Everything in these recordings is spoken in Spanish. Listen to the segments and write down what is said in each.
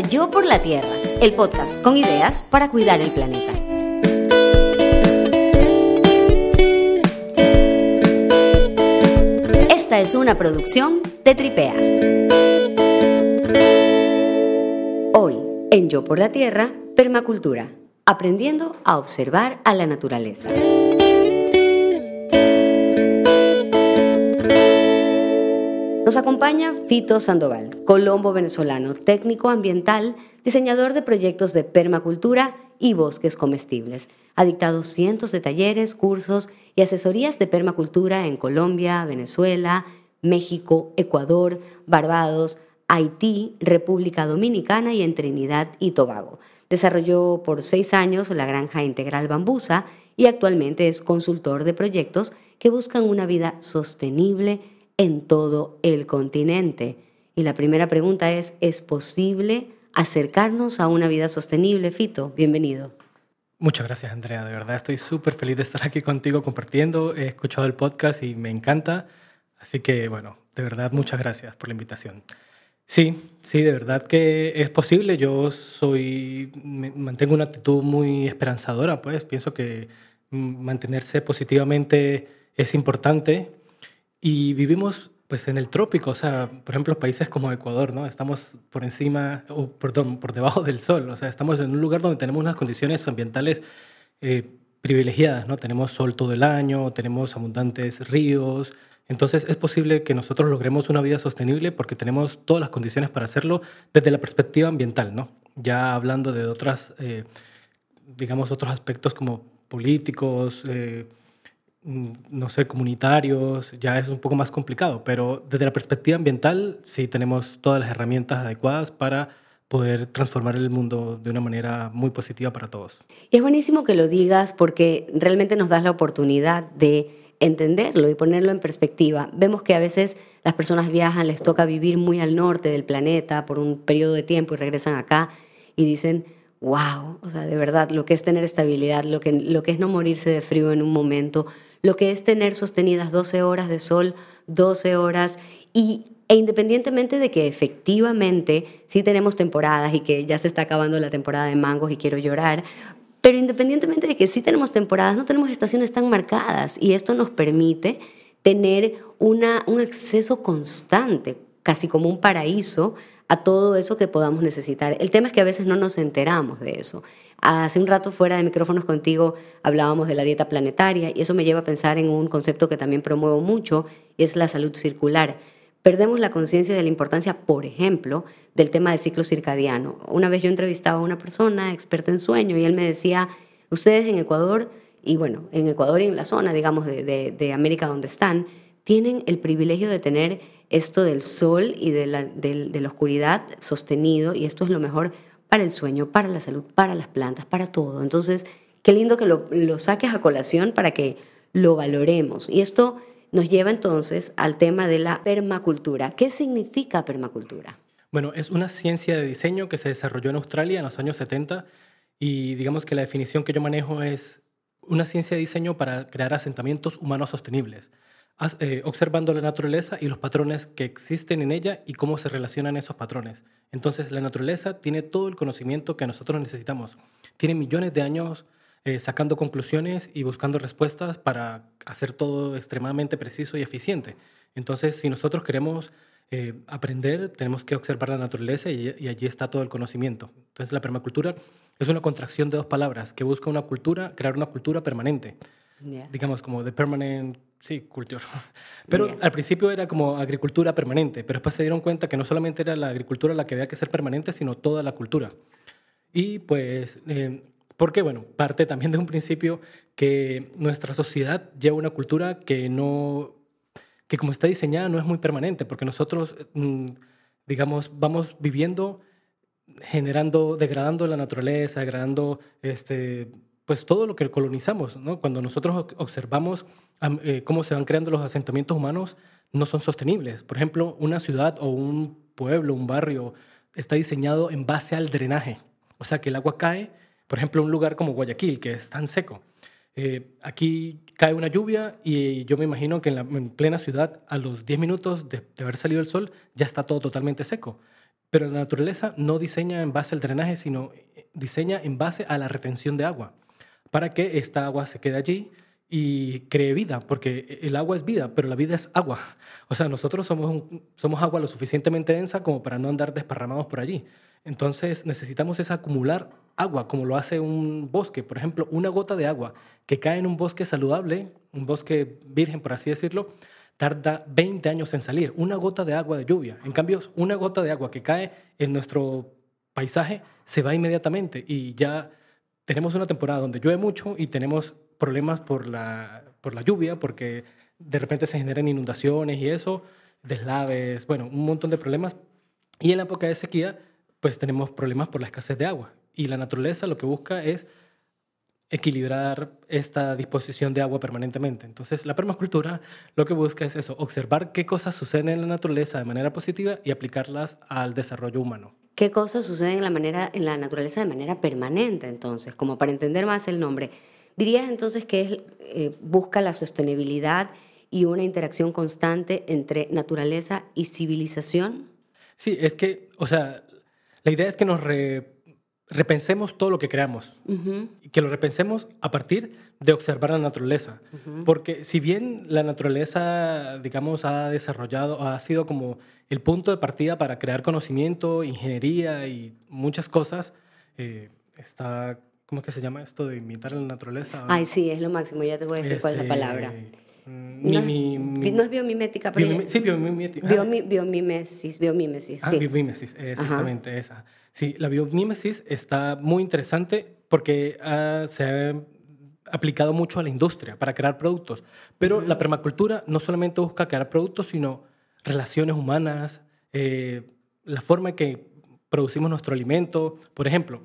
Yo por la Tierra, el podcast con ideas para cuidar el planeta. Esta es una producción de Tripea. Hoy, en Yo por la Tierra, permacultura, aprendiendo a observar a la naturaleza. Nos acompaña Fito Sandoval, colombo venezolano, técnico ambiental, diseñador de proyectos de permacultura y bosques comestibles. Ha dictado cientos de talleres, cursos y asesorías de permacultura en Colombia, Venezuela, México, Ecuador, Barbados, Haití, República Dominicana y en Trinidad y Tobago. Desarrolló por seis años la granja integral Bambusa y actualmente es consultor de proyectos que buscan una vida sostenible en todo el continente. Y la primera pregunta es, ¿es posible acercarnos a una vida sostenible? Fito, bienvenido. Muchas gracias, Andrea. De verdad estoy súper feliz de estar aquí contigo compartiendo. He escuchado el podcast y me encanta. Así que, bueno, de verdad, muchas gracias por la invitación. Sí, sí, de verdad que es posible. Yo soy, mantengo una actitud muy esperanzadora, pues pienso que mantenerse positivamente es importante y vivimos pues en el trópico, o sea, por ejemplo, países como Ecuador, ¿no? Estamos por encima, o perdón, por debajo del sol, o sea, estamos en un lugar donde tenemos unas condiciones ambientales eh, privilegiadas, ¿no? Tenemos sol todo el año, tenemos abundantes ríos, entonces es posible que nosotros logremos una vida sostenible porque tenemos todas las condiciones para hacerlo desde la perspectiva ambiental, ¿no? Ya hablando de otras, eh, digamos, otros aspectos como políticos, eh, no sé, comunitarios, ya es un poco más complicado, pero desde la perspectiva ambiental sí tenemos todas las herramientas adecuadas para poder transformar el mundo de una manera muy positiva para todos. Y es buenísimo que lo digas porque realmente nos das la oportunidad de entenderlo y ponerlo en perspectiva. Vemos que a veces las personas viajan, les toca vivir muy al norte del planeta por un periodo de tiempo y regresan acá y dicen, wow, o sea, de verdad, lo que es tener estabilidad, lo que, lo que es no morirse de frío en un momento, lo que es tener sostenidas 12 horas de sol, 12 horas y e independientemente de que efectivamente sí tenemos temporadas y que ya se está acabando la temporada de mangos y quiero llorar, pero independientemente de que sí tenemos temporadas, no tenemos estaciones tan marcadas y esto nos permite tener una, un acceso constante, casi como un paraíso, a todo eso que podamos necesitar. El tema es que a veces no nos enteramos de eso. Hace un rato fuera de micrófonos contigo hablábamos de la dieta planetaria y eso me lleva a pensar en un concepto que también promuevo mucho y es la salud circular. Perdemos la conciencia de la importancia, por ejemplo, del tema del ciclo circadiano. Una vez yo entrevistaba a una persona experta en sueño y él me decía, ustedes en Ecuador, y bueno, en Ecuador y en la zona, digamos, de, de América donde están, tienen el privilegio de tener esto del sol y de la, de, la oscuridad sostenido y esto es lo mejor para el sueño, para la salud, para las plantas, para todo. Entonces, qué lindo que lo, lo, saques a colación para que lo valoremos. Y esto nos lleva entonces al tema de la permacultura. ¿Qué significa permacultura? Bueno, es una ciencia de diseño que se desarrolló en Australia en los años 70 y digamos que la definición que yo manejo es una ciencia de diseño para crear asentamientos humanos sostenibles. Eh, observando la naturaleza y los patrones que existen en ella y cómo se relacionan esos patrones. Entonces, la naturaleza tiene todo el conocimiento que nosotros necesitamos. Tiene millones de años eh, sacando conclusiones y buscando respuestas para hacer todo extremadamente preciso y eficiente. Entonces, si nosotros queremos eh, aprender, tenemos que observar la naturaleza y, y, allí está todo el conocimiento. Entonces, la permacultura es una contracción de dos palabras que busca una cultura, crear una cultura permanente. Digamos, como de permanent Sí, cultura. Pero al principio era como agricultura permanente, pero después se dieron cuenta que no solamente era la agricultura la que había que ser permanente, sino toda la cultura. Y pues, eh, porque bueno, parte también de un principio que nuestra sociedad lleva una cultura que no, que como está diseñada no es muy permanente, porque nosotros, mm, digamos, vamos viviendo, generando, degradando la naturaleza, degradando este, pues todo lo que colonizamos. Cuando nosotros observamos eh, cómo se van creando los asentamientos humanos, no son sostenibles. Por ejemplo, una ciudad o un pueblo, un barrio, está diseñado en base al drenaje. O sea, que el agua cae, por ejemplo, un lugar como Guayaquil, que es tan seco. Eh, aquí cae una lluvia y yo me imagino que en, la, plena ciudad, a los 10 minutos de, de haber salido el sol, ya está todo totalmente seco. Pero la naturaleza no diseña en base al drenaje, sino eh, diseña en base a la retención de agua, para que esta agua se quede allí y cree vida, porque el agua es vida, pero la vida es agua. O sea, nosotros somos, somos agua lo suficientemente densa como para no andar desparramados por allí. Entonces necesitamos es acumular agua, como lo hace un bosque. Por ejemplo, una gota de agua que cae en un bosque saludable, un bosque virgen, por así decirlo, tarda 20 años en salir. Una gota de agua de lluvia. En cambio, una gota de agua que cae en nuestro paisaje se va inmediatamente y ya tenemos una temporada donde llueve mucho y tenemos problemas por la, por la lluvia, porque de repente se generan inundaciones y eso, deslaves, bueno, un montón de problemas. Y en la época de sequía, pues tenemos problemas por la escasez de agua. Y la naturaleza lo que busca es equilibrar esta disposición de agua permanentemente. Entonces, la permacultura lo que busca es eso, observar qué cosas suceden en la naturaleza de manera positiva y aplicarlas al desarrollo humano. ¿Qué cosas suceden en la, manera, en la naturaleza de manera permanente, entonces? Como para entender más el nombre. ¿Dirías entonces que eh, busca la sostenibilidad y una interacción constante entre naturaleza y civilización? Sí, es que, o sea, la idea es que nos repensemos todo lo que creamos y que lo repensemos a partir de observar la naturaleza. Porque si bien la naturaleza, digamos, ha desarrollado, ha sido como el punto de partida para crear conocimiento, ingeniería y muchas cosas, eh, está, ¿cómo es que se llama esto de imitar la naturaleza? Ay, sí, es lo máximo, ya te voy a decir cuál es la este, palabra. Mm, no, es biomimética, pero... sí, biomimética. biomimesis, biomimesis, ah, biomimesis, exactamente esa. Sí, la biomimesis está muy interesante porque se ha aplicado mucho a la industria para crear productos. Pero la permacultura no solamente busca crear productos, sino relaciones humanas, eh, la forma en que producimos nuestro alimento. Por ejemplo,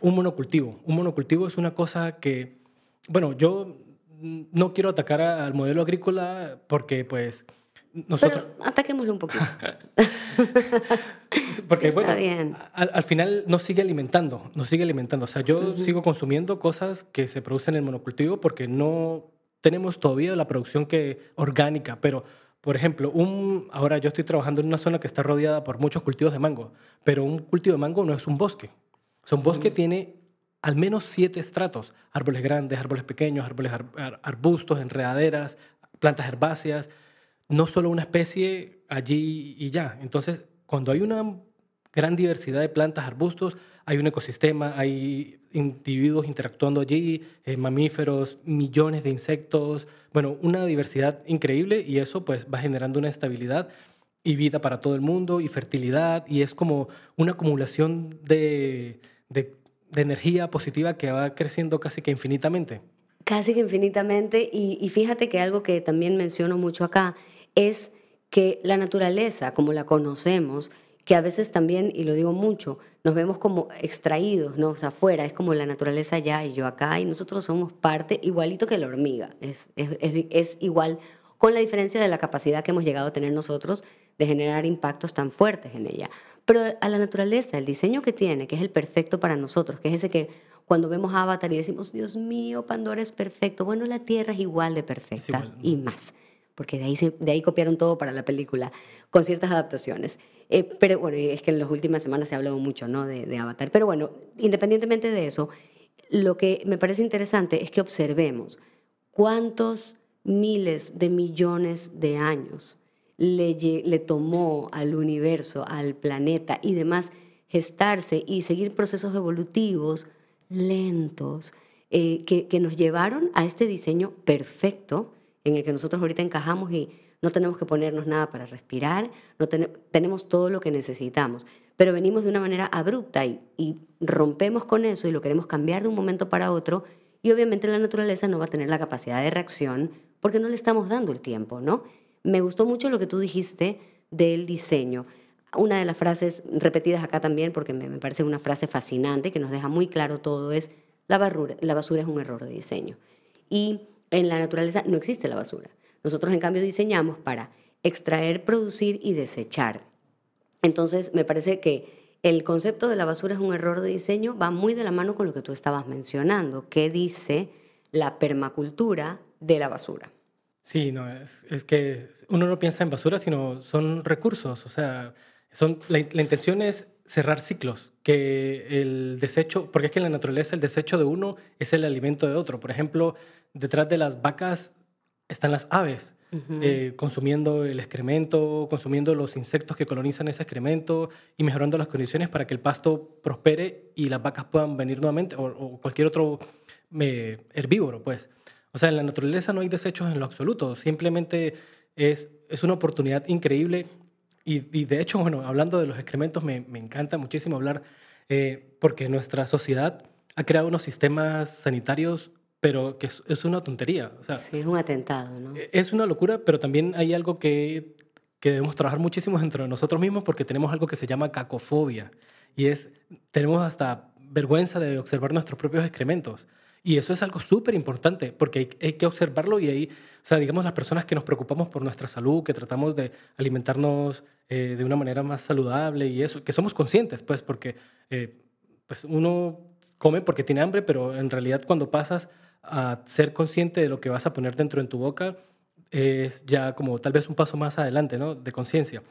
un monocultivo. Un monocultivo es una cosa que, bueno, yo no quiero atacar al modelo agrícola porque pues nosotros... Pero ataquémoslo un poquito. porque bueno, Al, final nos sigue alimentando, nos sigue alimentando. O sea, yo sigo consumiendo cosas que se producen en el monocultivo porque no tenemos todavía la producción que orgánica, pero por ejemplo, un, ahora yo estoy trabajando en una zona que está rodeada por muchos cultivos de mango, pero un cultivo de mango no es un bosque. O sea, un bosque tiene al menos siete estratos, árboles grandes, árboles pequeños, árboles arbustos, enredaderas, plantas herbáceas, no solo una especie allí y ya. Entonces, cuando hay una gran diversidad de plantas, arbustos, hay un ecosistema, hay individuos interactuando allí, eh, mamíferos, millones de insectos, bueno, una diversidad increíble y eso pues va generando una estabilidad y vida para todo el mundo y fertilidad y es como una acumulación de, de de energía positiva que va creciendo casi que infinitamente. Casi que infinitamente. Y, fíjate que algo que también menciono mucho acá es que la naturaleza, como la conocemos, que a veces también, y lo digo mucho, nos vemos como extraídos, ¿no? O sea, afuera, es como la naturaleza allá y yo acá, y nosotros somos parte igualito que la hormiga, es, es, es, igual, con la diferencia de la capacidad que hemos llegado a tener nosotros de generar impactos tan fuertes en ella. Pero a la naturaleza, el diseño que tiene, que es el perfecto para nosotros, que es ese que cuando vemos Avatar y decimos, Dios mío, Pandora es perfecto, bueno, la Tierra es igual de perfecta y más, porque de ahí, de ahí copiaron todo para la película, con ciertas adaptaciones. Eh, pero bueno, es que en las últimas semanas se ha hablado mucho ¿no? de, Avatar. Pero bueno, independientemente de eso, lo que me parece interesante es que observemos cuántos miles de millones de años le, tomó al universo, al planeta y demás gestarse y seguir procesos evolutivos lentos eh, que, nos llevaron a este diseño perfecto en el que nosotros ahorita encajamos y no tenemos que ponernos nada para respirar, no tenemos todo lo que necesitamos, pero venimos de una manera abrupta y, y rompemos con eso y lo queremos cambiar de un momento para otro y obviamente la naturaleza no va a tener la capacidad de reacción porque no le estamos dando el tiempo, ¿no? Me gustó mucho lo que tú dijiste del diseño. Una de las frases repetidas acá también, porque me, parece una frase fascinante que nos deja muy claro todo, es la basura, la basura es un error de diseño. Y en la naturaleza no existe la basura. Nosotros en cambio diseñamos para extraer, producir y desechar. Entonces me parece que el concepto de la basura es un error de diseño va muy de la mano con lo que tú estabas mencionando, que dice la permacultura de la basura. Sí, no, es, es, que uno no piensa en basura, sino son recursos. O sea, Son, la, la intención es cerrar ciclos, que el desecho, porque es que en la naturaleza el desecho de uno es el alimento de otro. Por ejemplo, detrás de las vacas están las aves. Eh, consumiendo el excremento, consumiendo los insectos que colonizan ese excremento y mejorando las condiciones para que el pasto prospere y las vacas puedan venir nuevamente o, cualquier otro eh, herbívoro, pues. O sea, en la naturaleza no hay desechos en lo absoluto, simplemente es, es una oportunidad increíble y, de hecho, bueno, hablando de los excrementos, me, me encanta muchísimo hablar eh, porque nuestra sociedad ha creado unos sistemas sanitarios pero que es, una tontería. O sea, sí, es un atentado, ¿no? E, es una locura, pero también hay algo que, que debemos trabajar muchísimo entre nosotros mismos porque tenemos algo que se llama cacofobia y es, tenemos hasta vergüenza de observar nuestros propios excrementos. Y eso es algo súper importante porque hay, hay, que observarlo y ahí, o sea, digamos, las personas que nos preocupamos por nuestra salud, que tratamos de alimentarnos eh, de una manera más saludable y eso, que somos conscientes, pues, porque eh, pues uno come porque tiene hambre, pero en realidad cuando pasas a ser consciente de lo que vas a poner dentro en tu boca es ya como tal vez un paso más adelante, ¿no? De conciencia.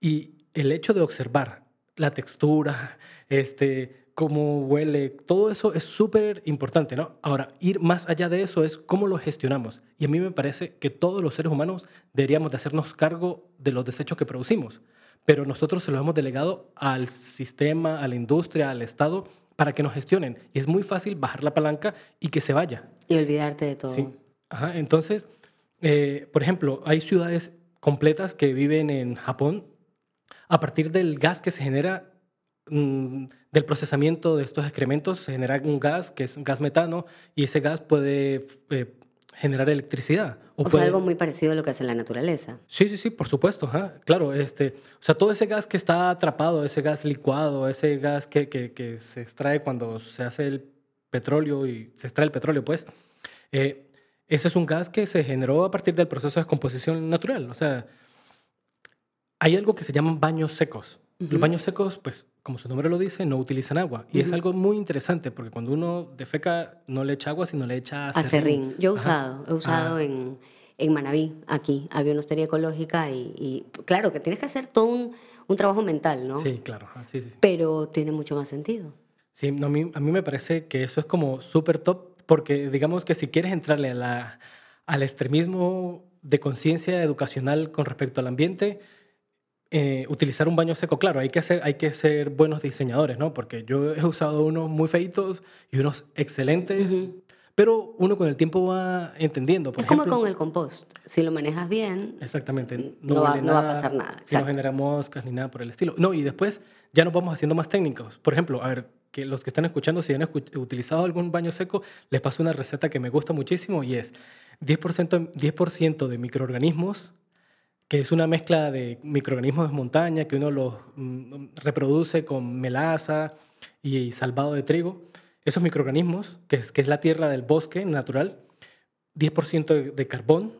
Y el hecho de observar la textura, este, cómo huele, todo eso es súper importante, ¿no? Ahora, ir más allá de eso es cómo lo gestionamos. Y a mí me parece que todos los seres humanos deberíamos de hacernos cargo de los desechos que producimos, pero nosotros se los hemos delegado al sistema, a la industria, al Estado, para que nos gestionen. Y es muy fácil bajar la palanca y que se vaya. Y olvidarte de todo. Sí. Ajá. Entonces, eh, por ejemplo, hay ciudades completas que viven en Japón a partir del gas que se genera mm, del procesamiento de estos excrementos, se genera un gas que es un gas metano y ese gas puede eh, generar electricidad. O, sea, algo muy parecido a lo que hace la naturaleza. Sí, sí, sí, por supuesto. Claro, este, o sea, todo ese gas que está atrapado, ese gas licuado, ese gas que, que, que se extrae cuando se hace el petróleo y se extrae el petróleo, pues, eh, ese es un gas que se generó a partir del proceso de descomposición natural. O sea, hay algo que se llaman baños secos. Los baños secos, pues, como su nombre lo dice, no utilizan agua. Y es algo muy interesante porque cuando uno defeca no le echa agua, sino le echa acerrín. Yo he usado, he usado en, en Manabí, aquí. Había una hostería ecológica y, claro, que tienes que hacer todo un, un trabajo mental, ¿no? Sí, claro. Sí, sí, Pero tiene mucho más sentido. Sí, no, a, mí, a mí me parece que eso es como súper top porque digamos que si quieres entrarle a la, al extremismo de conciencia educacional con respecto al ambiente, eh, utilizar un baño seco, claro, hay que, hacer, hay que ser buenos diseñadores, ¿no? Porque yo he usado unos muy feitos y unos excelentes, pero uno con el tiempo va entendiendo. es como con el compost, si lo manejas bien. Exactamente, no, va, no va, a pasar nada. No genera moscas ni nada por el estilo. No, y después ya nos vamos haciendo más técnicos. Por ejemplo, a ver, que los que están escuchando, si han utilizado algún baño seco, les paso una receta que me gusta muchísimo y es 10%, 10 de microorganismos que es una mezcla de microorganismos de montaña que uno los mm, reproduce con melaza y salvado de trigo. Esos microorganismos, que es, que es la tierra del bosque natural, 10% de, carbón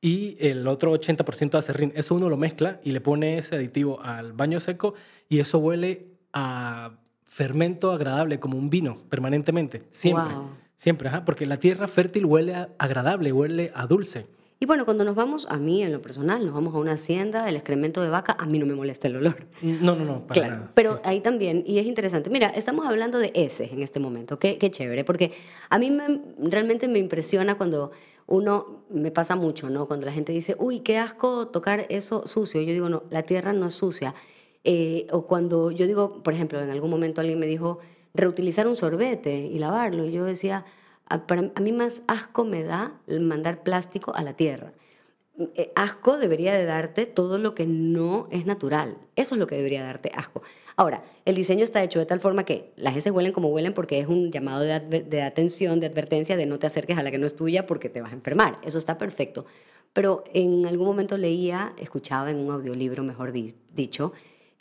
y el otro 80% de acerrín. Eso uno lo mezcla y le pone ese aditivo al baño seco y eso huele a fermento agradable, como un vino, permanentemente, siempre. Siempre, porque la tierra fértil huele agradable, huele a dulce. Y bueno, cuando nos vamos, a mí en lo personal, nos vamos a una hacienda, el excremento de vaca, a mí no me molesta el olor. No, no, no. Para claro, pero ahí también, y es interesante, mira, estamos hablando de ese en este momento, qué, qué chévere, porque a mí me, realmente me impresiona cuando uno, me pasa mucho, ¿no? Cuando la gente dice, uy, qué asco tocar eso sucio. Yo digo, no, la tierra no es sucia. Eh, o cuando yo digo, por ejemplo, en algún momento alguien me dijo, reutilizar un sorbete y lavarlo. Y yo decía, a, mí más asco me da mandar plástico a la tierra. Eh, asco debería de darte todo lo que no es natural. Eso es lo que debería darte asco. Ahora, el diseño está hecho de tal forma que las heces huelen como huelen porque es un llamado de, atención, de advertencia, de no te acerques a la que no es tuya porque te vas a enfermar. Eso está perfecto. Pero en algún momento leía, escuchaba en un audiolibro, mejor dicho,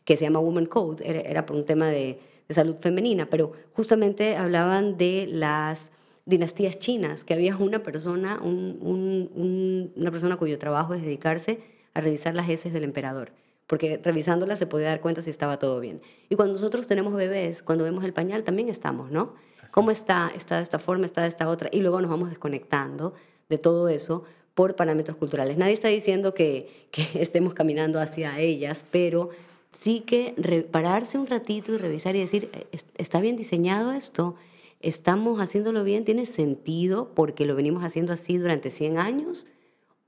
que se llama Woman Code, era, por un tema de, de salud femenina, pero justamente hablaban de las dinastías chinas, que había una persona, una persona cuyo trabajo es dedicarse a revisar las heces del emperador, porque revisándolas se podía dar cuenta si estaba todo bien. Y cuando nosotros tenemos bebés, cuando vemos el pañal, también estamos, ¿no? ¿Cómo está? ¿Está de esta forma? ¿Está de esta otra? Y luego nos vamos desconectando de todo eso por parámetros culturales. Nadie está diciendo que, que estemos caminando hacia ellas, pero sí que pararse un ratito y revisar y decir, eh, ¿está bien diseñado esto? ¿Estamos haciéndolo bien? ¿Tiene sentido porque lo venimos haciendo así durante 100 años?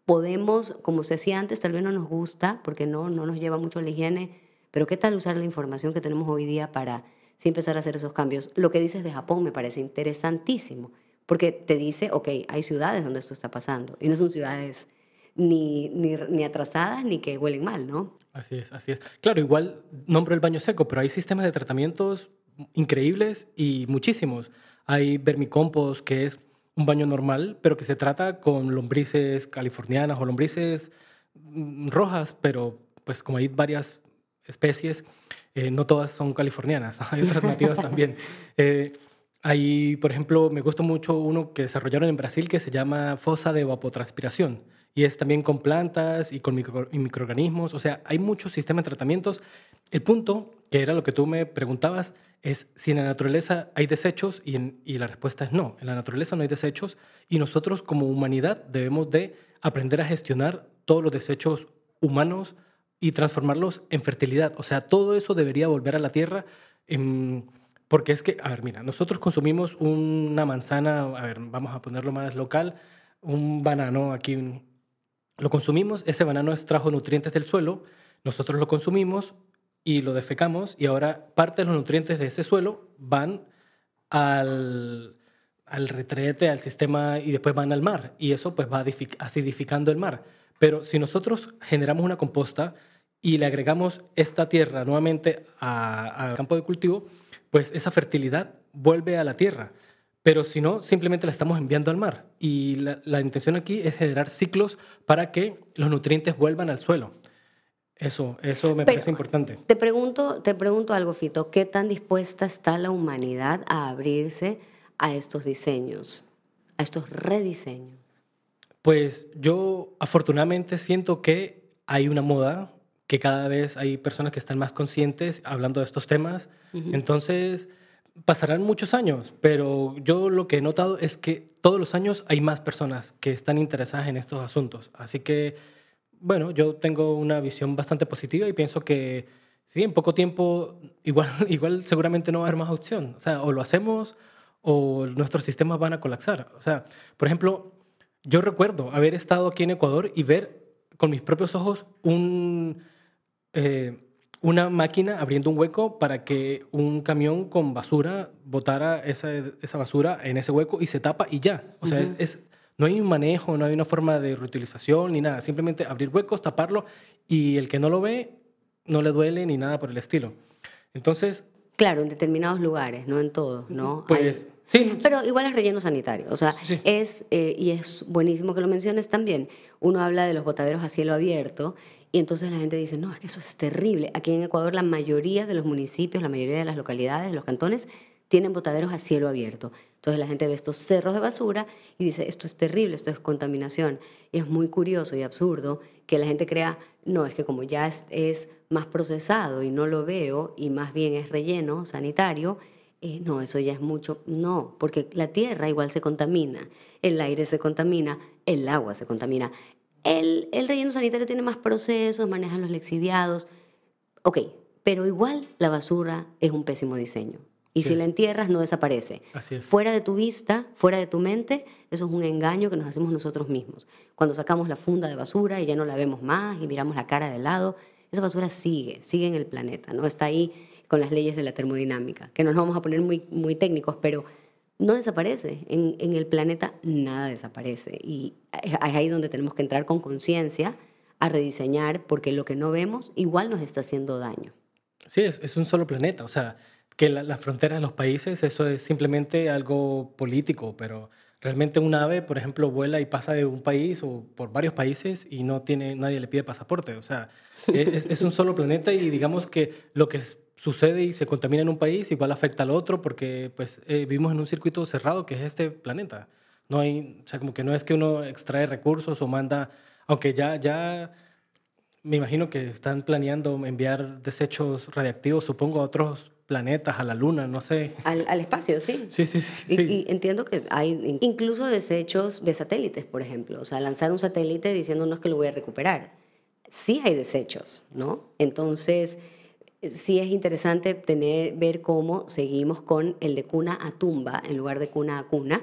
Podemos, como se hacía antes, tal vez no nos gusta porque no, no nos lleva mucho la higiene, pero ¿qué tal usar la información que tenemos hoy día para sí empezar a hacer esos cambios? Lo que dices de Japón me parece interesantísimo porque te dice, ok, hay ciudades donde esto está pasando y no son ciudades ni, ni, ni, atrasadas ni que huelen mal, ¿no? Así es, así es. Claro, igual nombro el baño seco, pero hay sistemas de tratamientos increíbles y muchísimos. Hay vermicompost, que es un baño normal, pero que se trata con lombrices californianas o lombrices mm, rojas, pero pues como hay varias especies, eh, no todas son californianas, hay otras nativas también. Eh, hay, por ejemplo, me gusta mucho uno que desarrollaron en Brasil que se llama fosa de evapotranspiración y es también con plantas y con microorganismos. O sea, hay muchos sistemas de tratamientos. El punto, que era lo que tú me preguntabas, es si en la naturaleza hay desechos y, y la respuesta es no. En la naturaleza no hay desechos y nosotros como humanidad debemos de aprender a gestionar todos los desechos humanos y transformarlos en fertilidad. O sea, todo eso debería volver a la tierra. porque es que, a ver, mira, nosotros consumimos una manzana, a ver, vamos a ponerlo más local, un banano aquí, lo consumimos, ese banano extrajo nutrientes del suelo, nosotros lo consumimos y lo defecamos y ahora parte de los nutrientes de ese suelo van al, al retrete, al sistema y después van al mar y eso pues va acidificando el mar. Pero si nosotros generamos una composta y le agregamos esta tierra nuevamente al campo de cultivo, pues esa fertilidad vuelve a la tierra. Pero si no, simplemente la estamos enviando al mar. Y la, intención aquí es generar ciclos para que los nutrientes vuelvan al suelo. Eso, eso me parece importante. Te pregunto, te pregunto algo, Fito. ¿Qué tan dispuesta está la humanidad a abrirse a estos diseños, a estos rediseños? Pues yo afortunadamente siento que hay una moda, que cada vez hay personas que están más conscientes hablando de estos temas. Entonces, pasarán muchos años, pero yo lo que he notado es que todos los años hay más personas que están interesadas en estos asuntos. Así que, bueno, yo tengo una visión bastante positiva y pienso que sí, en poco tiempo igual, igual seguramente no va a haber más opción. O sea, o lo hacemos o nuestros sistemas van a colapsar. O sea, por ejemplo, yo recuerdo haber estado aquí en Ecuador y ver con mis propios ojos un... Eh, una máquina abriendo un hueco para que un camión con basura botara esa, esa basura en ese hueco y se tapa y ya. O sea, es, no hay un manejo, no hay una forma de reutilización ni nada. Simplemente abrir huecos, taparlo y el que no lo ve no le duele ni nada por el estilo. Entonces... Claro, en determinados lugares, no en todos, ¿no? Pues... Sí. Pero igual es relleno sanitario. O sea, es, eh, y es buenísimo que lo menciones también. Uno habla de los botaderos a cielo abierto y entonces la gente dice, no, es que eso es terrible. Aquí en Ecuador la mayoría de los municipios, la mayoría de las localidades, los cantones, tienen botaderos a cielo abierto. Entonces la gente ve estos cerros de basura y dice, esto es terrible, esto es contaminación. Y es muy curioso y absurdo que la gente crea, no, es que como ya es, más procesado y no lo veo y más bien es relleno sanitario, eh, no, eso ya es mucho. No, porque la tierra igual se contamina, el aire se contamina, el agua se contamina. El, el relleno sanitario tiene más procesos, manejan los lexiviados. Ok, pero igual la basura es un pésimo diseño. Y si la entierras, no desaparece. Fuera de tu vista, fuera de tu mente, eso es un engaño que nos hacemos nosotros mismos. Cuando sacamos la funda de basura y ya no la vemos más y miramos la cara de lado, esa basura sigue, sigue en el planeta, ¿no? Está ahí con las leyes de la termodinámica, que no nos vamos a poner muy, muy técnicos, pero no desaparece. En, en, el planeta nada desaparece. Y es ahí donde tenemos que entrar con conciencia a rediseñar, porque lo que no vemos igual nos está haciendo daño. Sí, es, es un solo planeta. O sea, que las la fronteras de los países, eso es simplemente algo político, pero realmente un ave, por ejemplo, vuela y pasa de un país o por varios países y no tiene, nadie le pide pasaporte. O sea, es, es un solo planeta y digamos que lo que es sucede y se contamina en un país, igual afecta al otro porque pues eh, vivimos en un circuito cerrado que es este planeta. No hay, o sea, como que no es que uno extrae recursos o manda, aunque ya, ya me imagino que están planeando enviar desechos radiactivos, supongo, a otros planetas, a la luna, no sé. Al, al espacio, sí. Sí, sí, sí. Y, y, entiendo que hay incluso desechos de satélites, por ejemplo. O sea, lanzar un satélite diciéndonos que lo voy a recuperar. Sí hay desechos, ¿no? Entonces sí es interesante tener, ver cómo seguimos con el de cuna a tumba en lugar de cuna a cuna,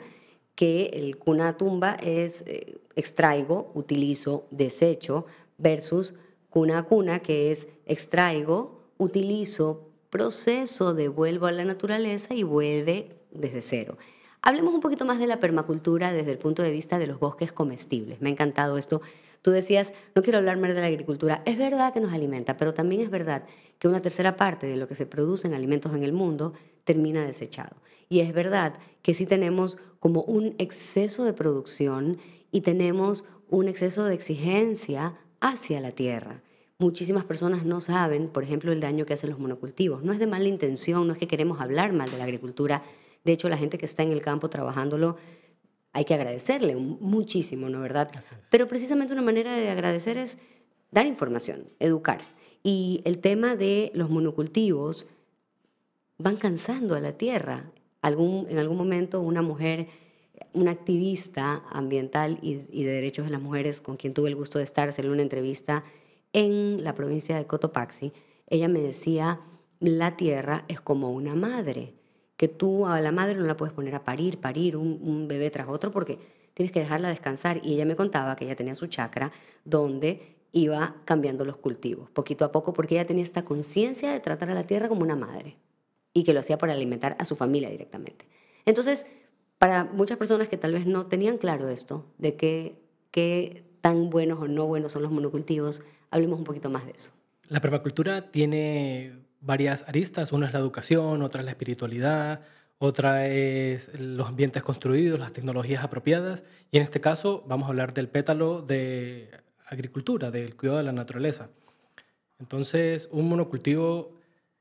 que el cuna a tumba es eh, extraigo, utilizo, desecho, versus cuna a cuna, que es extraigo, utilizo, proceso, devuelvo a la naturaleza y vuelve desde cero. Hablemos un poquito más de la permacultura desde el punto de vista de los bosques comestibles. Me ha encantado esto. Tú decías, no quiero hablar más de la agricultura. Es verdad que nos alimenta, pero también es verdad que una tercera parte de lo que se produce en alimentos en el mundo termina desechado. Y es verdad que sí tenemos como un exceso de producción y tenemos un exceso de exigencia hacia la tierra. Muchísimas personas no saben, por ejemplo, el daño que hacen los monocultivos. No es de mala intención, no es que queremos hablar mal de la agricultura. De hecho, la gente que está en el campo trabajándolo, hay que agradecerle muchísimo, ¿no verdad? Pero precisamente una manera de agradecer es dar información, educar. Y el tema de los monocultivos van cansando a la tierra. Algún, en algún momento una mujer, una activista ambiental y, y, de derechos de las mujeres con quien tuve el gusto de estar, hacerle una entrevista en la provincia de Cotopaxi, ella me decía, la tierra es como una madre, que tú a la madre no la puedes poner a parir, parir un, bebé tras otro porque tienes que dejarla descansar. Y ella me contaba que ella tenía su chakra donde iba cambiando los cultivos, poquito a poco, porque ella tenía esta conciencia de tratar a la tierra como una madre y que lo hacía para alimentar a su familia directamente. Entonces, para muchas personas que tal vez no tenían claro esto, de qué, qué tan buenos o no buenos son los monocultivos, hablemos un poquito más de eso. La permacultura tiene varias aristas, una es la educación, otra es la espiritualidad, otra es los ambientes construidos, las tecnologías apropiadas, y en este caso vamos a hablar del pétalo de agricultura, del cuidado de la naturaleza. Entonces, un monocultivo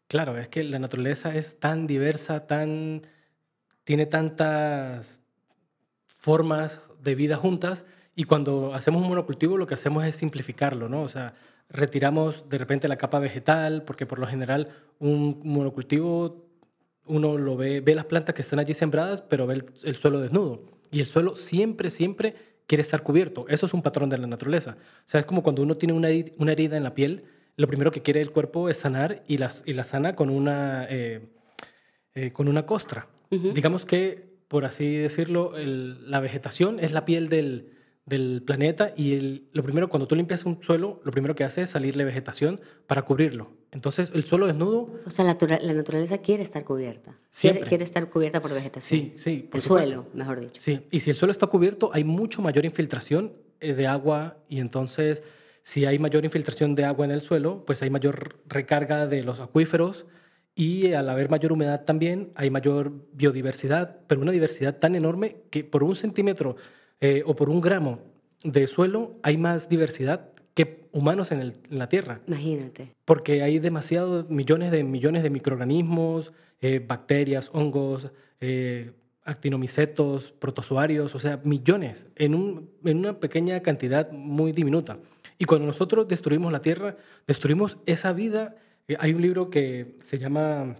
Claro, es que la naturaleza es tan diversa, tan, tiene tantas formas de vida juntas y cuando hacemos un monocultivo lo que hacemos es simplificarlo, ¿no? O sea, retiramos de repente la capa vegetal porque por lo general un monocultivo uno lo ve, ve las plantas que están allí sembradas, pero ve el, suelo desnudo. Y el suelo siempre, siempre quiere estar cubierto. Eso es un patrón de la naturaleza. O sea, es como cuando uno tiene una, una herida en la piel, lo primero que quiere el cuerpo es sanar y, las, y la sana con una, eh, eh, con una costra. Digamos que, por así decirlo, la vegetación es la piel del, del planeta y lo primero, cuando tú limpias un suelo, lo primero que hace es salirle vegetación para cubrirlo. Entonces, el suelo desnudo... O sea, la, la naturaleza quiere estar cubierta. Siempre. Quiere, estar cubierta por vegetación. Sí, sí. el suelo, mejor dicho. Sí, y si el suelo está cubierto, hay mucho mayor infiltración eh, de agua y entonces si hay mayor infiltración de agua en el suelo, pues hay mayor recarga de los acuíferos y al haber mayor humedad también hay mayor biodiversidad, pero una diversidad tan enorme que por un centímetro eh, o por un gramo de suelo hay más diversidad que humanos en, la Tierra. Imagínate. Porque hay demasiados millones de millones de microorganismos, eh, bacterias, hongos, eh, actinomicetos, protozoarios, o sea, millones en, en una pequeña cantidad muy diminuta. Y cuando nosotros destruimos la tierra, destruimos esa vida. Hay un libro que se llama...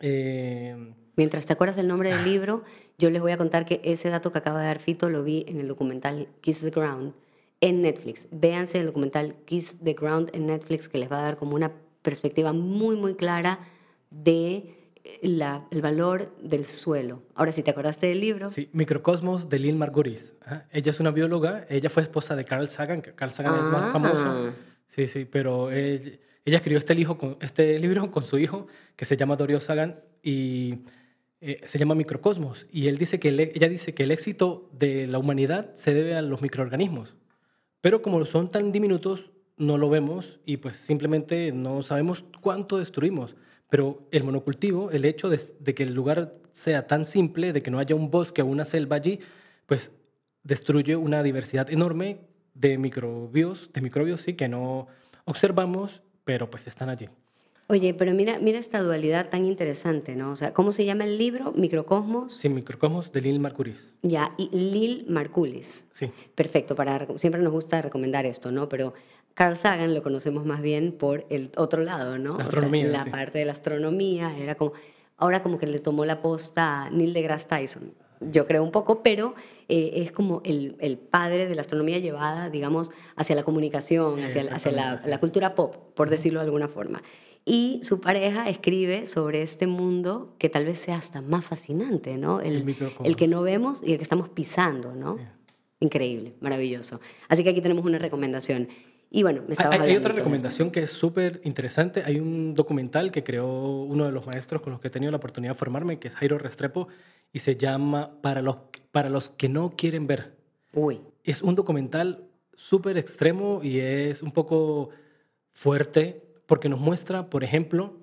Eh, Mientras te acuerdas del nombre del libro, yo les voy a contar que ese dato que acaba de dar Fito lo vi en el documental Kiss the Ground en Netflix. Véanse el documental Kiss the Ground en Netflix que les va a dar como una perspectiva muy, muy clara de el valor del suelo. Ahora, si te acordaste del libro. Sí, Microcosmos de Lynn Margulis. Ella es una bióloga, ella fue esposa de Carl Sagan, que Carl Sagan es más ah. famoso. Sí, sí, pero ella, escribió este, este libro con su hijo, que se llama Dorio Sagan, y eh, se llama Microcosmos. Y él dice que ella dice que el éxito de la humanidad se debe a los microorganismos. Pero como son tan diminutos, no lo vemos y pues simplemente no sabemos cuánto destruimos. Pero el monocultivo, el hecho de, que el lugar sea tan simple, de que no haya un bosque o una selva allí, pues destruye una diversidad enorme de microbios, de microbios sí, que no observamos, pero pues están allí. Oye, pero mira, mira esta dualidad tan interesante, ¿no? O sea, ¿cómo se llama el libro? Microcosmos. Sí, Microcosmos de Lil Marculis. Ya, y Lil Marculis. Sí. Perfecto, para, siempre nos gusta recomendar esto, ¿no? Pero Carl Sagan lo conocemos más bien por el otro lado, ¿no? La astronomía. la parte de la astronomía, era como, ahora como que le tomó la posta a Neil deGrasse Tyson, yo creo un poco, pero eh, es como el, el, padre de la astronomía llevada, digamos, hacia la comunicación, hacia, hacia la, la, cultura pop, por decirlo de alguna forma. Y su pareja escribe sobre este mundo que tal vez sea hasta más fascinante, ¿no? El, El el, que no vemos y el que estamos pisando, ¿no? Yeah. Increíble, maravilloso. Así que aquí tenemos una recomendación. Y bueno, me Hay, estabas hay- hay otra recomendación que es súper interesante. Hay un documental que creó uno de los maestros con los que he tenido la oportunidad de formarme, que es Jairo Restrepo, y se llama Para los, para los que no quieren ver. Uy, Es un documental súper extremo y es un poco fuerte porque nos muestra, por ejemplo,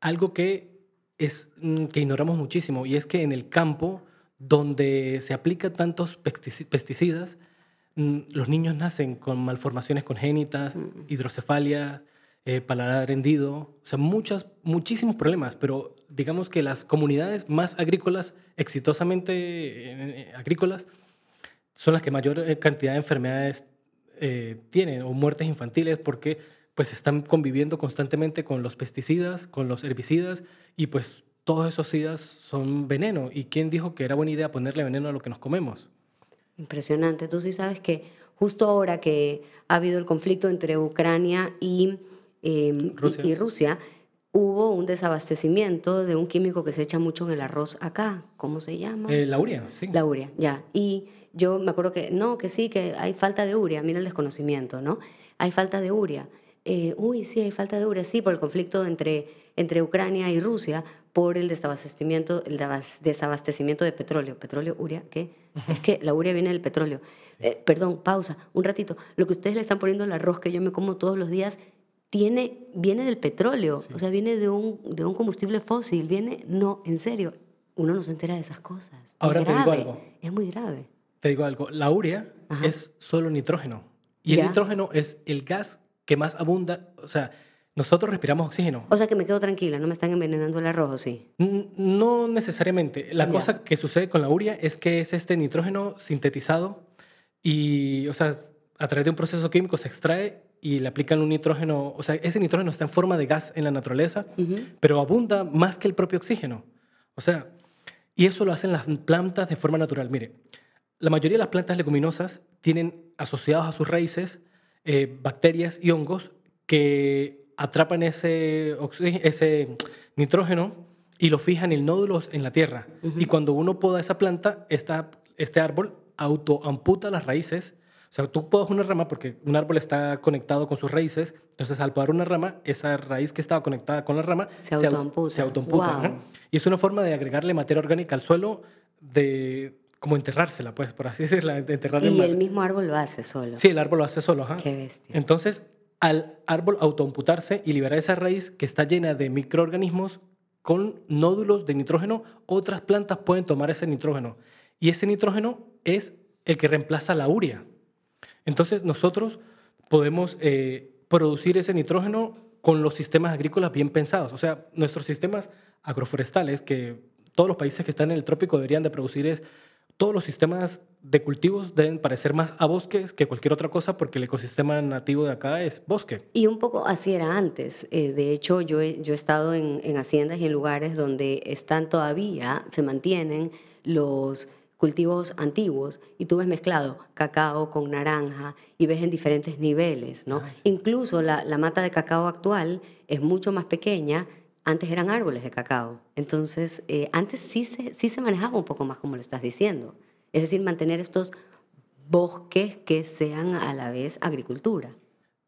algo que, es, mm, que ignoramos muchísimo y es que en el campo donde se aplican tantos pestici- pesticidas, los niños nacen con malformaciones congénitas, hidrocefalia, eh, paladar hendido, o sea, muchas, muchísimos problemas, pero digamos que las comunidades más agrícolas, exitosamente eh, eh, agrícolas, son las que mayor cantidad de enfermedades eh, tienen o muertes infantiles porque pues están conviviendo constantemente con los pesticidas, con los herbicidas y pues todos esos sidas son veneno. ¿Y quién dijo que era buena idea ponerle veneno a lo que nos comemos? Impresionante. Tú sí sabes que justo ahora que ha habido el conflicto entre Ucrania y, eh, y- Rusia. y Rusia, hubo un desabastecimiento de un químico que se echa mucho en el arroz acá. ¿Cómo se llama? Eh, la urea, sí. La urea, ya. Y yo me acuerdo que, no, que sí, que hay falta de urea. Mira el desconocimiento, ¿no? Hay falta de urea. Eh, uy, sí, hay falta de urea, sí, por el conflicto entre, entre Ucrania y Rusia, por el desabastecimiento, el desabas- desabastecimiento de petróleo. ¿Petróleo, urea? ¿Qué? Es que la urea viene del petróleo. Eh, perdón, pausa, un ratito. Lo que ustedes le están poniendo al arroz que yo me como todos los días tiene, viene del petróleo, o sea, viene de un, de un combustible fósil, viene, no, en serio, uno no se entera de esas cosas. Es Ahora te digo algo. Es muy grave. Te digo algo, la urea Ajá. es solo nitrógeno. Y el nitrógeno es el gas que más abunda, o sea, nosotros respiramos oxígeno. O sea que me quedo tranquila, no me están envenenando el arroz, ¿o sí? No necesariamente. La Ya. cosa que sucede con la urea es que es este nitrógeno sintetizado y, o sea, a través de un proceso químico se extrae y le aplican un nitrógeno, o sea, ese nitrógeno está en forma de gas en la naturaleza, pero abunda más que el propio oxígeno. O sea, y eso lo hacen las plantas de forma natural. Mire, la mayoría de las plantas leguminosas tienen asociados a sus raíces eh, bacterias y hongos que atrapan ese, ese nitrógeno y lo fijan en nódulos en la tierra. Y cuando uno poda esa planta, esta, este árbol autoamputa las raíces. O sea, tú podas una rama porque un árbol está conectado con sus raíces. Entonces, al podar una rama, esa raíz que estaba conectada con la rama Se autoamputa. se autoamputa. Y es una forma de agregarle materia orgánica al suelo, de como enterrársela, pues, por así decirlo, de enterrarle Y ma- el mismo árbol lo hace solo. Sí, el árbol lo hace solo, ajá. Qué bestia. Entonces, al árbol autoamputarse y liberar esa raíz que está llena de microorganismos con nódulos de nitrógeno, otras plantas pueden tomar ese nitrógeno. Y ese nitrógeno es el que reemplaza la urea. Entonces, nosotros podemos eh, producir ese nitrógeno con los sistemas agrícolas bien pensados. O sea, nuestros sistemas agroforestales, que todos los países que están en el trópico deberían de producir es todos los sistemas de cultivos deben parecer más a bosques que cualquier otra cosa porque el ecosistema nativo de acá es bosque. Y un poco así era antes. Eh, de hecho, yo he, yo he estado en, en haciendas y en lugares donde están todavía, se mantienen los cultivos antiguos y tú ves mezclado cacao con naranja y ves en diferentes niveles, ¿no? Ah, sí. Incluso la, la mata de cacao actual es mucho más pequeña. Antes eran árboles de cacao. Entonces, eh, antes sí se, sí se manejaba un poco más como lo estás diciendo. Es decir, mantener estos bosques que sean a la vez agricultura.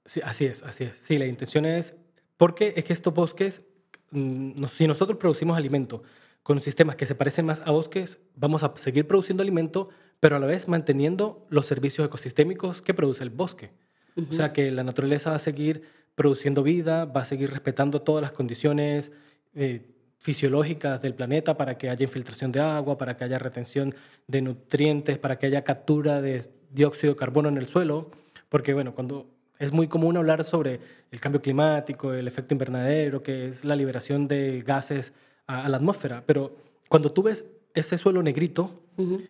Sí, así es, así es. Sí, la intención es, porque es que estos bosques, mm, si nosotros producimos alimento con sistemas que se parecen más a bosques, vamos a seguir produciendo alimento, pero a la vez manteniendo los servicios ecosistémicos que produce el bosque. O sea que la naturaleza va a seguir produciendo vida, va a seguir respetando todas las condiciones eh, fisiológicas del planeta para que haya infiltración de agua, para que haya retención de nutrientes, para que haya captura de dióxido de carbono en el suelo, porque bueno, cuando es muy común hablar sobre el cambio climático, el efecto invernadero, que es la liberación de gases a, a la atmósfera, pero cuando tú ves ese suelo negrito,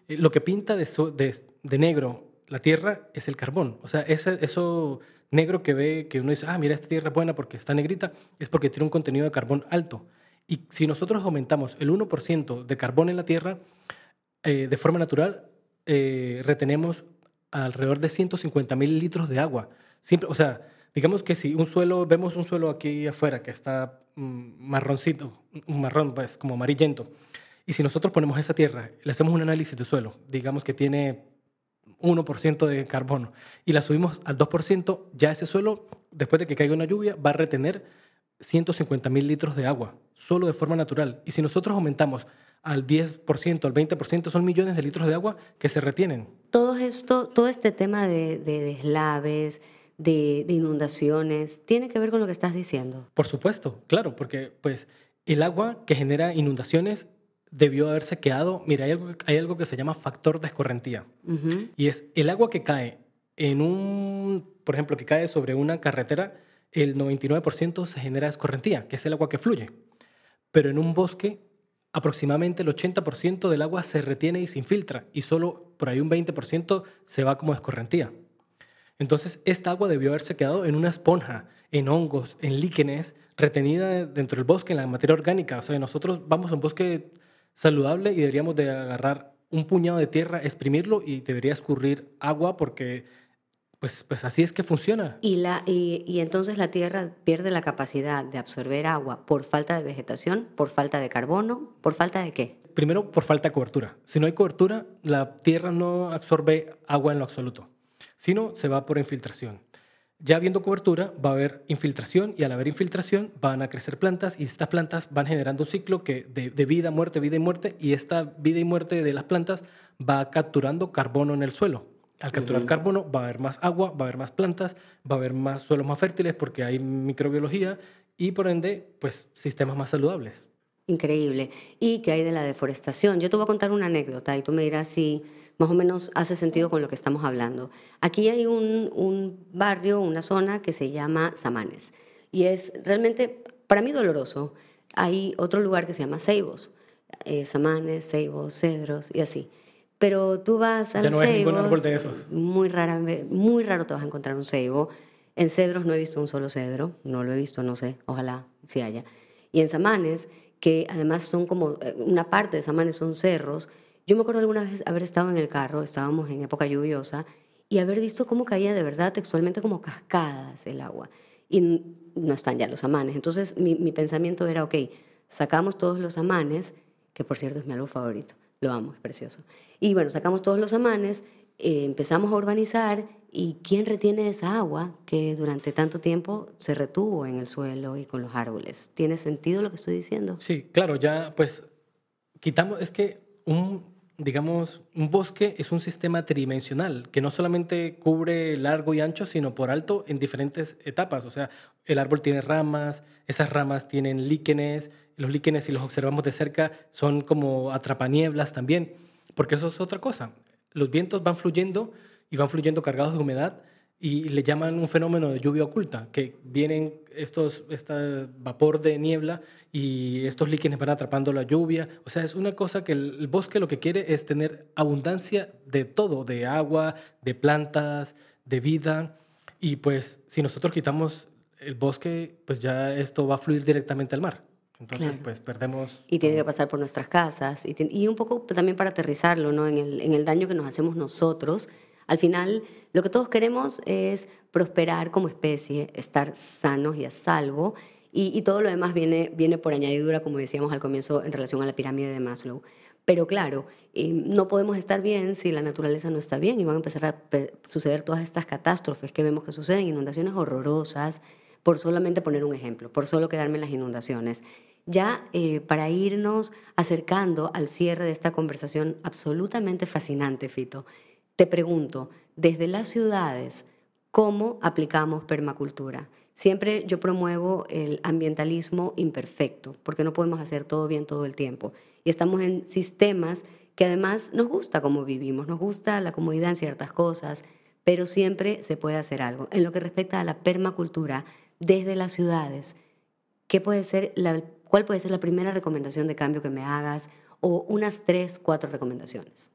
eh, lo que pinta de, de- de negro la tierra es el carbón. O sea, ese, eso negro que ve, que uno dice, ah, mira, esta tierra es buena porque está negrita, es porque tiene un contenido de carbón alto. Y si nosotros aumentamos el 1% de carbón en la tierra, eh, de forma natural, eh, retenemos alrededor de 150 mil litros de agua. Siempre, o sea, Digamos que si un suelo, vemos un suelo aquí afuera que está mm, marroncito, un marrón, pues como amarillento, y si nosotros ponemos esa tierra, le hacemos un análisis de suelo, digamos que tiene 1% de carbono, y la subimos al 2%, ya ese suelo, después de que caiga una lluvia, va a retener 150 mil litros de agua, solo de forma natural. Y si nosotros aumentamos al 10%, al 20%, son millones de litros de agua que se retienen. Todo esto, todo este tema de, de deslaves, de, de, inundaciones, ¿tiene que ver con lo que estás diciendo? Por supuesto, claro, porque pues el agua que genera inundaciones debió haberse quedado, mira, hay algo, hay algo que se llama factor de escorrentía. Y es el agua que cae en un, por ejemplo, que cae sobre una carretera, el 99% se genera escorrentía, que es el agua que fluye. Pero en un bosque, aproximadamente el 80% del agua se retiene y se infiltra, y solo por ahí un 20% se va como escorrentía. Entonces, esta agua debió haberse quedado en una esponja, en hongos, en líquenes, retenida dentro del bosque, en la materia orgánica. O sea, nosotros vamos a un bosque saludable y deberíamos de agarrar un puñado de tierra, exprimirlo y debería escurrir agua porque pues, pues así es que funciona. Y, la, y, y, entonces la tierra pierde la capacidad de absorber agua por falta de vegetación, por falta de carbono, por falta de qué? Primero, por falta de cobertura. Si no hay cobertura, la tierra no absorbe agua en lo absoluto, sino se va por infiltración. Ya habiendo cobertura, va a haber infiltración y al haber infiltración van a crecer plantas y estas plantas van generando un ciclo que de, de, vida, muerte, vida y muerte y esta vida y muerte de las plantas va capturando carbono en el suelo. Al capturar uh -huh. carbono va a haber más agua, va a haber más plantas, va a haber más suelos más fértiles porque hay microbiología y por ende, pues sistemas más saludables. Increíble. ¿Y qué hay de la deforestación? Yo te voy a contar una anécdota y tú me dirás si más o menos hace sentido con lo que estamos hablando. Aquí hay un, un barrio, una zona que se llama Samanes y es realmente para mí doloroso. Hay otro lugar que se llama Ceibos, eh, Samanes, Ceibos, Cedros y así. Pero tú vas al ya no Ceibos, árbol de esos. Muy, rara, muy raro te vas a encontrar un ceibo. En Cedros no he visto un solo cedro, no lo he visto, no sé, ojalá si haya. Y en Samanes, que además son como, eh, una parte de Samanes son cerros, yo me acuerdo alguna vez haber estado en el carro, estábamos en época lluviosa, y haber visto cómo caía de verdad textualmente como cascadas el agua. Y no están ya los amanes. Entonces mi, mi pensamiento era, ok, sacamos todos los amanes, que por cierto es mi álbum favorito, lo amo, es precioso. Y bueno, sacamos todos los amanes, eh, empezamos a urbanizar y ¿quién retiene esa agua que durante tanto tiempo se retuvo en el suelo y con los árboles? ¿Tiene sentido lo que estoy diciendo? Sí, claro, ya pues quitamos, es que un, digamos, un bosque es un sistema tridimensional que no solamente cubre largo y ancho, sino por alto en diferentes etapas. O sea, el árbol tiene ramas, esas ramas tienen líquenes, los líquenes, si los observamos de cerca, son como atrapanieblas también, porque eso es otra cosa. Los vientos van fluyendo y van fluyendo cargados de humedad y le llaman un fenómeno de lluvia oculta, que vienen estos, este vapor de niebla y estos líquenes van atrapando la lluvia. O sea, es una cosa que el, bosque lo que quiere es tener abundancia de todo, de agua, de plantas, de vida. Y pues si nosotros quitamos el bosque, pues ya esto va a fluir directamente al mar. Entonces, claro. pues perdemos... Y tiene que pasar por nuestras casas. Y, y un poco también para aterrizarlo, ¿no? En el, en el daño que nos hacemos nosotros. Al final, lo que todos queremos es prosperar como especie, estar sanos y a salvo. Y, todo lo demás viene, viene por añadidura, como decíamos al comienzo, en relación a la pirámide de Maslow. Pero claro, eh, no podemos estar bien si la naturaleza no está bien y van a empezar a suceder todas estas catástrofes que vemos que suceden, inundaciones horrorosas, por solamente poner un ejemplo, por solo quedarme en las inundaciones. Ya eh, para irnos acercando al cierre de esta conversación absolutamente fascinante, Fito, te pregunto, desde las ciudades, ¿cómo aplicamos permacultura? Siempre yo promuevo el ambientalismo imperfecto, porque no podemos hacer todo bien todo el tiempo. Y estamos en sistemas que además nos gusta cómo vivimos, nos gusta la comodidad en ciertas cosas, pero siempre se puede hacer algo. En lo que respecta a la permacultura, desde las ciudades, ¿qué ¿cuál puede ser la primera recomendación de cambio que me hagas? O unas tres, cuatro recomendaciones.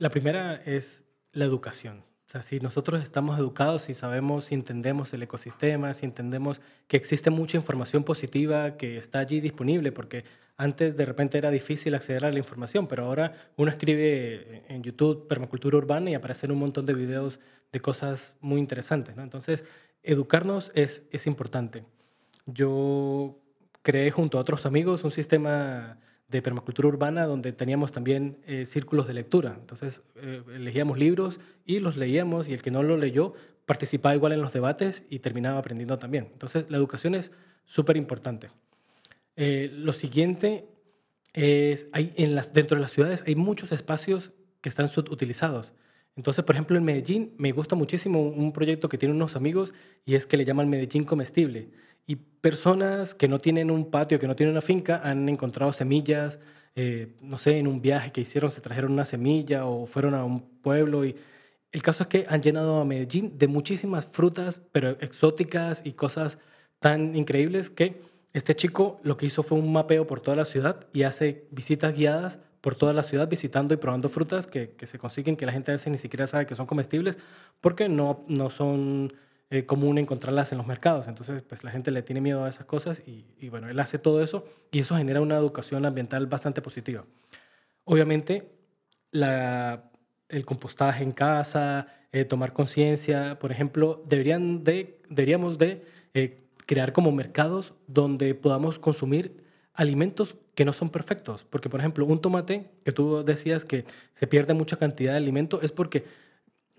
La primera es la educación. O sea, si nosotros estamos educados y sabemos, si entendemos el ecosistema, si entendemos que existe mucha información positiva que está allí disponible, porque antes de repente era difícil acceder a la información, pero ahora uno escribe en YouTube permacultura urbana y aparecen un montón de videos de cosas muy interesantes. Entonces, educarnos es, es importante. Yo creé junto a otros amigos un sistema de permacultura urbana donde teníamos también eh, círculos de lectura. Entonces eh, libros y los leíamos y el que no lo leyó participaba igual en los debates y terminaba aprendiendo también. Entonces la educación es súper importante. Eh, lo siguiente es, hay en las, dentro de las ciudades hay muchos espacios que están subutilizados. Entonces, por ejemplo, en Medellín me gusta muchísimo un proyecto que tienen unos amigos y es que le llaman Medellín Comestible. Y personas que no tienen un patio, que no tienen una finca, han encontrado semillas, eh, no sé, en un viaje que hicieron se trajeron una semilla o fueron a un pueblo y el caso es que han llenado a Medellín de muchísimas frutas, pero exóticas y cosas tan increíbles que este chico lo que hizo fue un mapeo por toda la ciudad y hace visitas guiadas por toda la ciudad visitando y probando frutas que, que se consiguen, que la gente a veces ni siquiera sabe que son comestibles porque no, no son eh, común encontrarlas en los mercados. Entonces, pues la gente le tiene miedo a esas cosas y, y, bueno, él hace todo eso y eso genera una educación ambiental bastante positiva. Obviamente, el compostaje en casa, eh, tomar conciencia, por ejemplo, deberían de, deberíamos de eh, crear como mercados donde podamos consumir alimentos que no son perfectos. Porque, por ejemplo, un tomate, que tú decías que se pierde mucha cantidad de alimento, es porque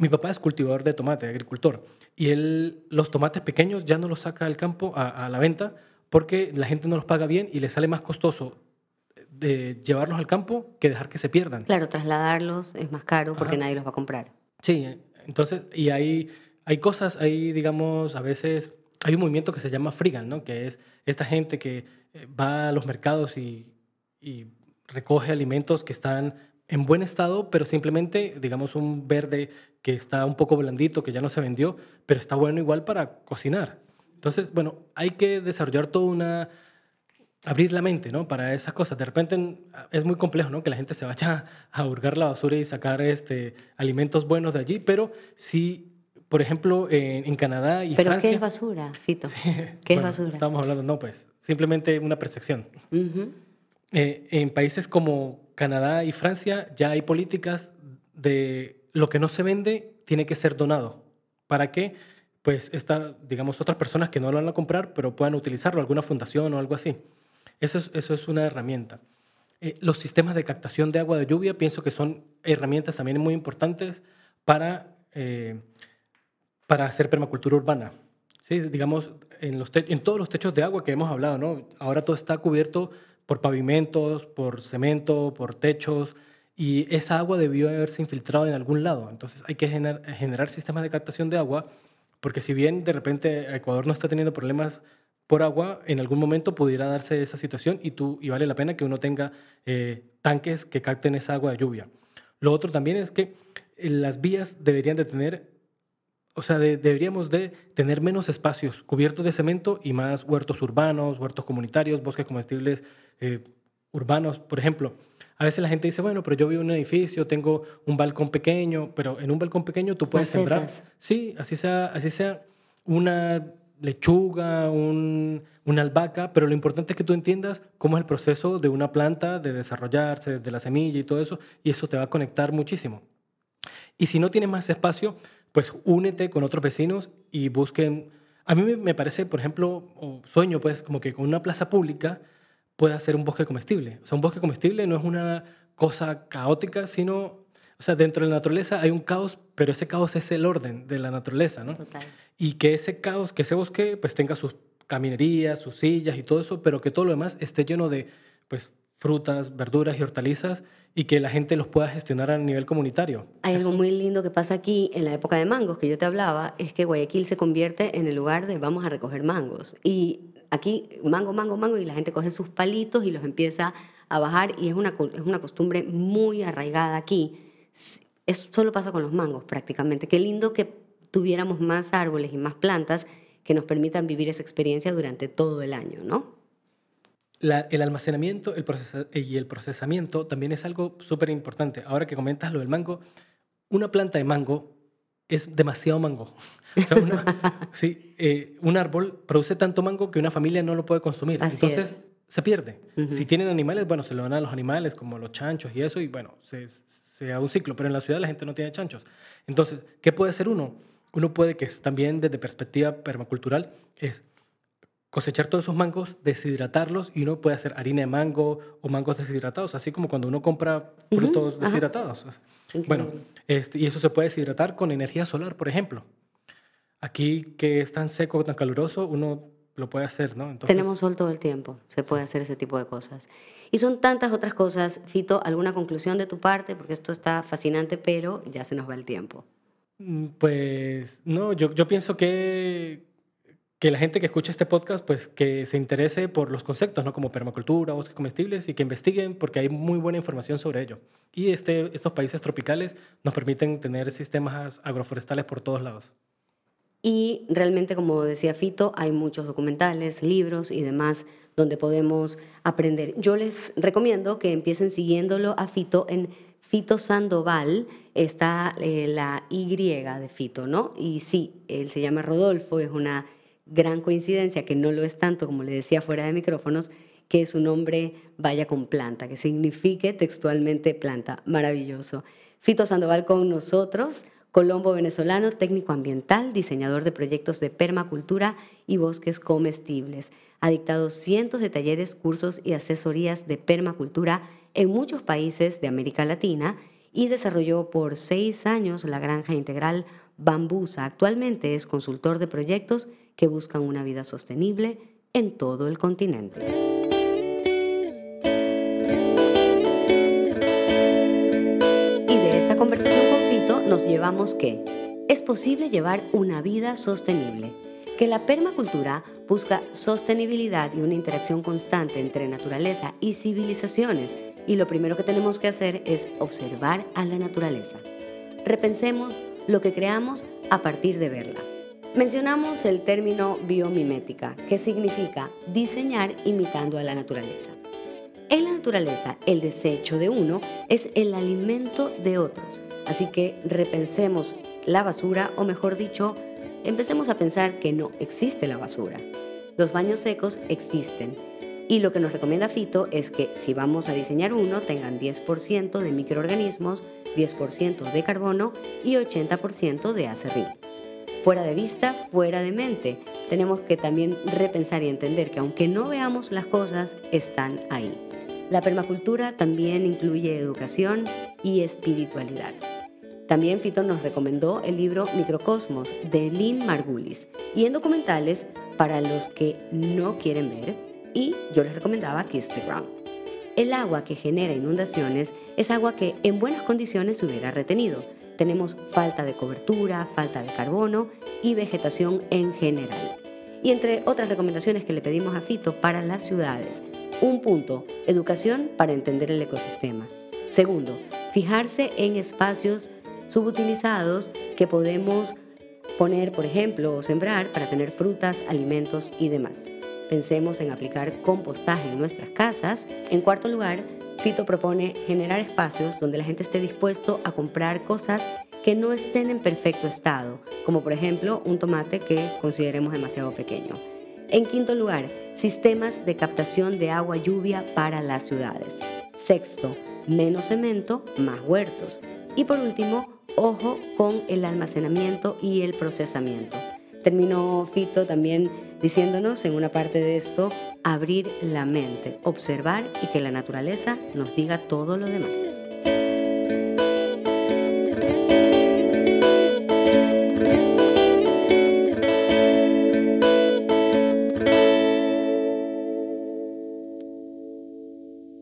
mi papá es cultivador de tomate, agricultor, y él los tomates pequeños ya no los saca al campo a, la venta porque la gente no los paga bien y le sale más costoso de llevarlos al campo que dejar que se pierdan. Claro, trasladarlos es más caro porque nadie los va a comprar. Sí, entonces, y hay, hay cosas, hay, digamos, a veces, hay un movimiento que se llama Frigan, ¿no? Que es esta gente que eh, va a los mercados y, y recoge alimentos que están en buen estado, pero simplemente, digamos, un verde que está un poco blandito, que ya no se vendió, pero está bueno igual para cocinar. Entonces, bueno, hay que desarrollar toda una... abrir la mente, ¿no? Para esas cosas. De repente es muy complejo, ¿no? Que la gente se vaya a hurgar la basura y sacar este, alimentos buenos de allí, pero sí, por ejemplo, en, Canadá y ¿Pero Francia... qué es basura, Fito? ¿Qué es basura? Estamos hablando, no, pues, simplemente una percepción. Eh, en países como Canadá y Francia ya hay políticas de lo que no se vende tiene que ser donado. ¿Para que Pues esta, digamos, otras personas que no lo van a comprar, pero puedan utilizarlo, alguna fundación o algo así. Eso es, eso es una herramienta. Eh, los sistemas de captación de agua de lluvia pienso que son herramientas también muy importantes para, eh, para hacer permacultura urbana. ¿Sí? Digamos, en, los en todos los techos de agua que hemos hablado, ¿no? ahora todo está cubierto por pavimentos, por cemento, por techos, y esa agua debió haberse infiltrado en algún lado. Entonces hay que generar, sistemas de captación de agua, porque si bien de repente Ecuador no está teniendo problemas por agua, en algún momento pudiera darse esa situación y, tú, y vale la pena que uno tenga eh, tanques que capten esa agua de lluvia. Lo otro también es que las vías deberían de tener o sea, deberíamos de tener menos espacios cubiertos de cemento y más huertos urbanos, huertos comunitarios, bosques comestibles eh, urbanos, por ejemplo. A veces la gente dice, bueno, pero yo vivo en un edificio, tengo un balcón pequeño, pero en un balcón pequeño tú puedes sembrar, sí, así sea, así sea una lechuga, un, una albahaca, pero lo importante es que tú entiendas cómo es el proceso de una planta, de desarrollarse, de la semilla y todo eso, y eso te va a conectar muchísimo. Y si no tienes más espacio, pues únete con otros vecinos y busquen... A mí me parece, por ejemplo, sueño pues como que con una plaza pública pueda ser un bosque comestible. O sea, un bosque comestible no es una cosa caótica, sino, o sea, dentro de la naturaleza hay un caos, pero ese caos es el orden de la naturaleza, ¿no? Total. Y que ese caos, que ese bosque pues tenga sus caminerías, sus sillas y todo eso, pero que todo lo demás esté lleno de pues frutas, verduras y hortalizas y que la gente los pueda gestionar a nivel comunitario. Hay algo muy lindo que pasa aquí en la época de mangos que yo te hablaba, es que Guayaquil se convierte en el lugar de vamos a recoger mangos. Y aquí mango, mango, mango y la gente coge sus palitos y los empieza a bajar y es una, es una costumbre muy arraigada aquí. Eso solo pasa con los mangos prácticamente. Qué lindo que tuviéramos más árboles y más plantas que nos permitan vivir esa experiencia durante todo el año, ¿no? El almacenamiento el y el procesamiento también es algo súper importante. Ahora que comentas lo del mango, una planta de mango es demasiado mango. sí, eh, un árbol produce tanto mango que una familia no lo puede consumir. Entonces se pierde. Si tienen animales, bueno, se lo dan a los animales como los chanchos y eso, y bueno, se, se da un ciclo. Pero en la ciudad la gente no tiene chanchos. Entonces, ¿qué puede hacer uno? uno puede que también desde perspectiva permacultural es cosechar todos esos mangos, deshidratarlos y uno puede hacer harina de mango o mangos deshidratados, así como cuando uno compra frutos deshidratados. Bueno, este, y eso se puede deshidratar con energía solar, por ejemplo. Aquí que es tan seco, tan caluroso, uno lo puede hacer, ¿no? Tenemos sol todo el tiempo, se puede hacer ese tipo de cosas. Y son tantas otras cosas. Fito, ¿alguna conclusión de tu parte? Porque esto está fascinante, pero ya se nos va el tiempo. Mm, pues no, yo, yo pienso que, que la gente que escucha este podcast, pues que se interese por los conceptos, ¿no? Como permacultura, bosques comestibles y que investiguen porque hay muy buena información sobre ello. Y este, estos países tropicales nos permiten tener sistemas agroforestales por todos lados. Y realmente, como decía Fito, hay muchos documentales, libros y demás donde podemos aprender. Yo les recomiendo que empiecen siguiéndolo a Fito en Fito Sandoval, está eh, la Y de Fito, ¿no? Y sí, él se llama Rodolfo, es una gran coincidencia, que no lo es tanto como le decía fuera de micrófonos, que su nombre vaya con planta, que signifique textualmente planta. Maravilloso. Fito Sandoval con nosotros. Colombo venezolano, técnico ambiental, diseñador de proyectos de permacultura y bosques comestibles. Ha dictado cientos de talleres, cursos y asesorías de permacultura en muchos países de América Latina y desarrolló por seis años la granja integral Bambusa. Actualmente es consultor de proyectos que buscan una vida sostenible en todo el continente. Y de esta conversación nos llevamos que es posible llevar una vida sostenible, que la permacultura busca sostenibilidad y una interacción constante entre naturaleza y civilizaciones y lo primero que tenemos que hacer es observar a la naturaleza. Repensemos lo que creamos a partir de verla. Mencionamos el término biomimética, que significa diseñar imitando a la naturaleza. En la naturaleza, el desecho de uno es el alimento de otros Así que repensemos la basura, o mejor dicho, empecemos a pensar que no existe la basura. Los baños secos existen. Y lo que nos recomienda Fito es que si vamos a diseñar uno, tengan 10% de microorganismos, 10% de carbono y 80% de acerrín. Fuera de vista, fuera de mente. Tenemos que también repensar y entender que aunque no veamos las cosas, están ahí. La permacultura también incluye educación y espiritualidad. También Fito nos recomendó el libro Microcosmos de Lynn Margulis y en documentales para los que no quieren ver y yo les recomendaba Kiss the Ground. El agua que genera inundaciones es agua que en buenas condiciones hubiera retenido. Tenemos falta de cobertura, falta de carbono y vegetación en general. Y entre otras recomendaciones que le pedimos a Fito para las ciudades, un punto, educación para entender el ecosistema. Segundo, fijarse en espacios subutilizados que podemos poner, por ejemplo, o sembrar para tener frutas, alimentos y demás. Pensemos en aplicar compostaje en nuestras casas. En cuarto lugar, Fito propone generar espacios donde la gente esté dispuesto a comprar cosas que no estén en perfecto estado, como por ejemplo un tomate que consideremos demasiado pequeño. En quinto lugar, sistemas de captación de agua lluvia para las ciudades. Sexto, menos cemento, más huertos. Y por último, ojo con el almacenamiento y el procesamiento. Terminó Fito también diciéndonos en una parte de esto, abrir la mente, observar y que la naturaleza nos diga todo lo demás.